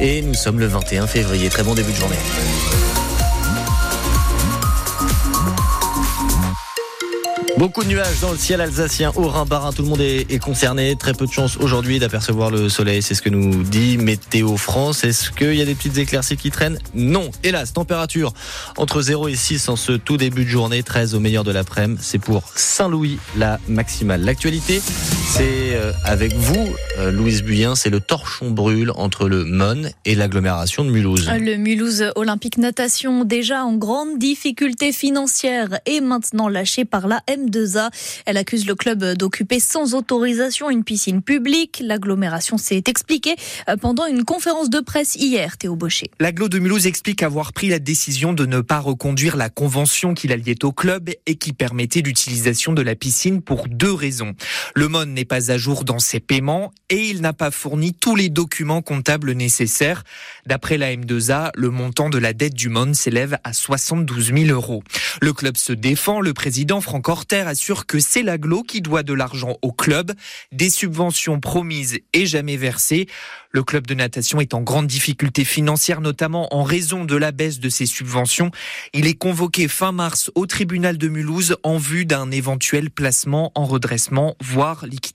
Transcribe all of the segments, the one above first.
Et nous sommes le 21 février. Très bon début de journée. Beaucoup de nuages dans le ciel alsacien, au Rhin-Barin, tout le monde est, concerné. Très peu de chance aujourd'hui d'apercevoir le soleil, c'est ce que nous dit Météo France. Est-ce qu'il y a des petites éclaircies qui traînent? Non. Hélas, température entre 0 et 6 en ce tout début de journée, 13 au meilleur de l'après-midi. C'est pour Saint-Louis la maximale. L'actualité, c'est euh, avec vous, euh, Louise Buyen, c'est le torchon brûle entre le Mon et l'agglomération de Mulhouse. Le Mulhouse Olympique Natation, déjà en grande difficulté financière, est maintenant lâché par la M 2 a Elle accuse le club d'occuper sans autorisation une piscine publique. L'agglomération s'est expliquée euh, pendant une conférence de presse hier, Théo Baucher. L'agglo de Mulhouse explique avoir pris la décision de ne pas reconduire la convention qui la liait au club et qui permettait l'utilisation de la piscine pour deux raisons. Le MON n'est pas à jour dans ses paiements et il n'a pas fourni tous les documents comptables nécessaires. D'après la M2A, le montant de la dette du MON s'élève à 72 000 euros. Le club se défend, le président Franck Horter assure que c'est l'aglo qui doit de l'argent au club, des subventions promises et jamais versées. Le club de natation est en grande difficulté financière, notamment en raison de la baisse de ses subventions. Il est convoqué fin mars au tribunal de Mulhouse en vue d'un éventuel placement en redressement, voire liquidation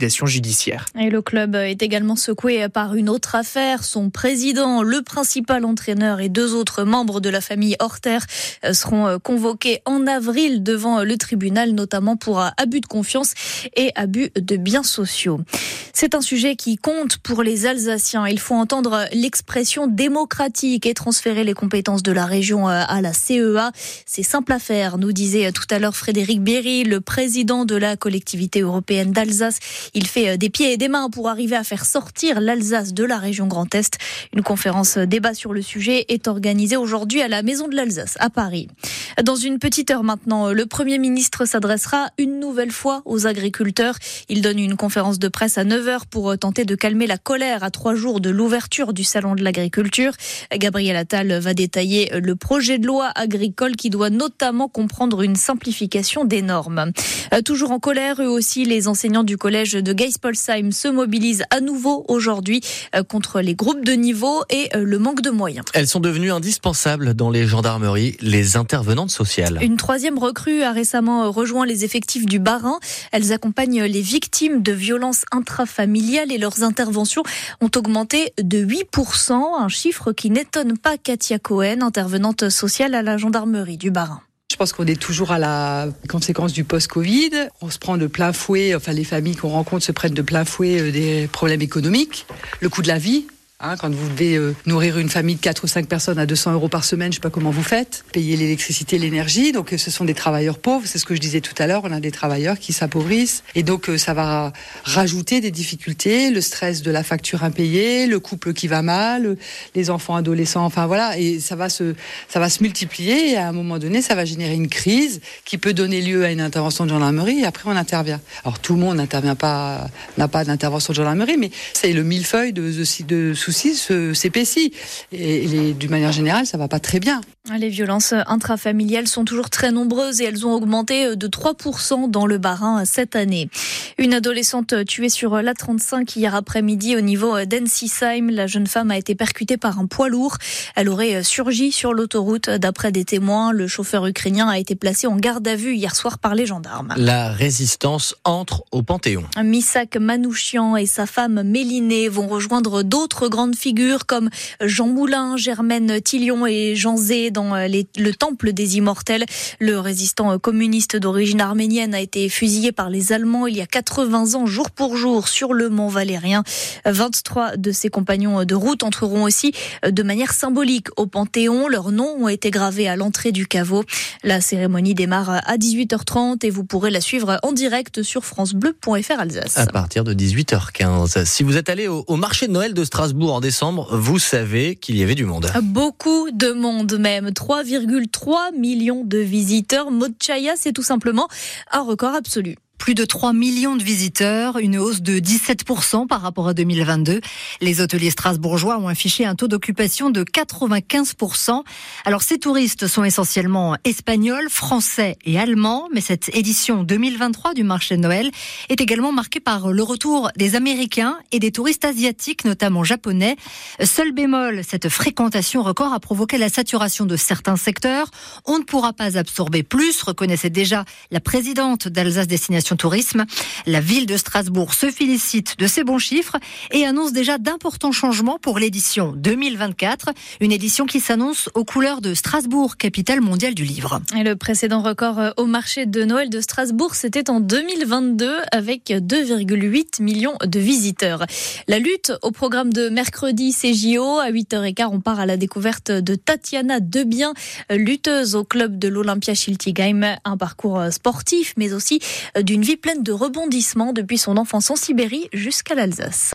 Et le club est également secoué par une autre affaire. Son président, le principal entraîneur et deux autres membres de la famille Horter seront convoqués en avril devant le tribunal, notamment pour abus de confiance et abus de biens sociaux. C'est un sujet qui compte pour les Alsaciens. Il faut entendre l'expression démocratique et transférer les compétences de la région euh, à la CEA. C'est simple à faire, nous disait tout à l'heure Frédéric Berry, le président de la collectivité européenne d'Alsace. Il fait euh, des pieds et des mains pour arriver à faire sortir l'Alsace de la région Grand Est. Une conférence débat sur le sujet est organisée aujourd'hui à la Maison de l'Alsace à Paris. Dans une petite heure maintenant, le Premier ministre s'adressera une nouvelle fois aux agriculteurs. Il donne une conférence de presse à 9h pour tenter de calmer la colère à trois jours de l'ouverture du Salon de l'agriculture. Gabriel Attal va détailler le projet de loi agricole qui doit notamment comprendre une simplification des normes. Euh, toujours en colère, eux aussi, les enseignants du collège de Geispolsheim se mobilisent à nouveau aujourd'hui euh, contre les groupes de niveau et euh, le manque de moyens. Elles sont devenues indispensables dans les gendarmeries, les intervenantes sociales. Une troisième recrue a récemment rejoint les effectifs du Barin. Elles accompagnent les victimes de violences intrafamiliales et leurs interventions ont augmenté de 8%, un chiffre qui n'étonne pas Katia Cohen, intervenante sociale à la gendarmerie du Barin. Je pense qu'on est toujours à la conséquence du post-Covid. On se prend de plein fouet, enfin les familles qu'on rencontre se prennent de plein fouet euh, des problèmes économiques, le coût de la vie, Hein, quand vous devez euh, nourrir une famille de 4 ou 5 personnes à 200 euros par semaine, je sais pas comment vous faites, payer l'électricité, l'énergie. Donc euh, ce sont des travailleurs pauvres, c'est ce que je disais tout à l'heure, on a des travailleurs qui s'appauvrissent. Et donc euh, ça va rajouter des difficultés, le stress de la facture impayée, le couple qui va mal, les enfants adolescents, enfin voilà. Et ça va se, ça va se multiplier et à un moment donné, ça va générer une crise qui peut donner lieu à une intervention de gendarmerie et après on intervient. Alors tout le monde n'intervient pas, n'a pas d'intervention de gendarmerie, mais c'est le millefeuille de, de, de soucis s'épaissit. Et, d'une manière générale, ça va pas très bien. Les violences intrafamiliales sont toujours très nombreuses et elles ont augmenté de 3% dans le Bas-Rhin cette année. Une adolescente tuée sur l'A35 hier après-midi au niveau d'Ensisheim. La jeune femme a été percutée par un poids lourd. Elle aurait surgi sur l'autoroute. D'après des témoins, le chauffeur ukrainien a été placé en garde à vue hier soir par les gendarmes. La résistance entre au Panthéon. Misak Manouchian et sa femme Mélinée vont rejoindre d'autres grandes figures comme Jean Moulin, Germaine Tillion et Jean Zé dans euh, le temple des immortels. Le résistant communiste d'origine arménienne a été fusillé par les Allemands il y a 80 ans, jour pour jour, sur le mont Valérien. 23 de ses compagnons de route entreront aussi euh, de manière symbolique au Panthéon. Leurs noms ont été gravés à l'entrée du caveau. La cérémonie démarre à 18h30 et vous pourrez la suivre en direct sur francebleu.fr Alsace. À partir de 18h15. Si vous êtes allé au, marché de Noël de Strasbourg en décembre, vous savez qu'il y avait du monde. Beaucoup de monde même. 3,3 millions de visiteurs. Mochaya, c'est tout simplement un record absolu. Plus de 3 millions de visiteurs, une hausse de 17% par rapport à 2022. Les hôteliers strasbourgeois ont affiché un taux d'occupation de 95%. Alors ces touristes sont essentiellement espagnols, français et allemands, mais cette édition 2023 du marché de Noël est également marquée par le retour des Américains et des touristes asiatiques, notamment japonais. Seul bémol, cette fréquentation record a provoqué la saturation de certains secteurs. On ne pourra pas absorber plus, reconnaissait déjà la présidente d'Alsace Destination Tourisme. La ville de Strasbourg se félicite de ces bons chiffres et annonce déjà d'importants changements pour l'édition 2024, une édition qui s'annonce aux couleurs de Strasbourg, capitale mondiale du livre. Et le précédent record euh, au marché de Noël de Strasbourg, c'était en 2022 avec 2,8 millions de visiteurs. La lutte au programme de mercredi CJO à 8h15, on part à la découverte de Tatiana Debien, lutteuse au club de l'Olympia Schiltigheim, un parcours euh, sportif mais aussi euh, d'une vie pleine de rebondissements depuis son enfance en Sibérie jusqu'à l'Alsace.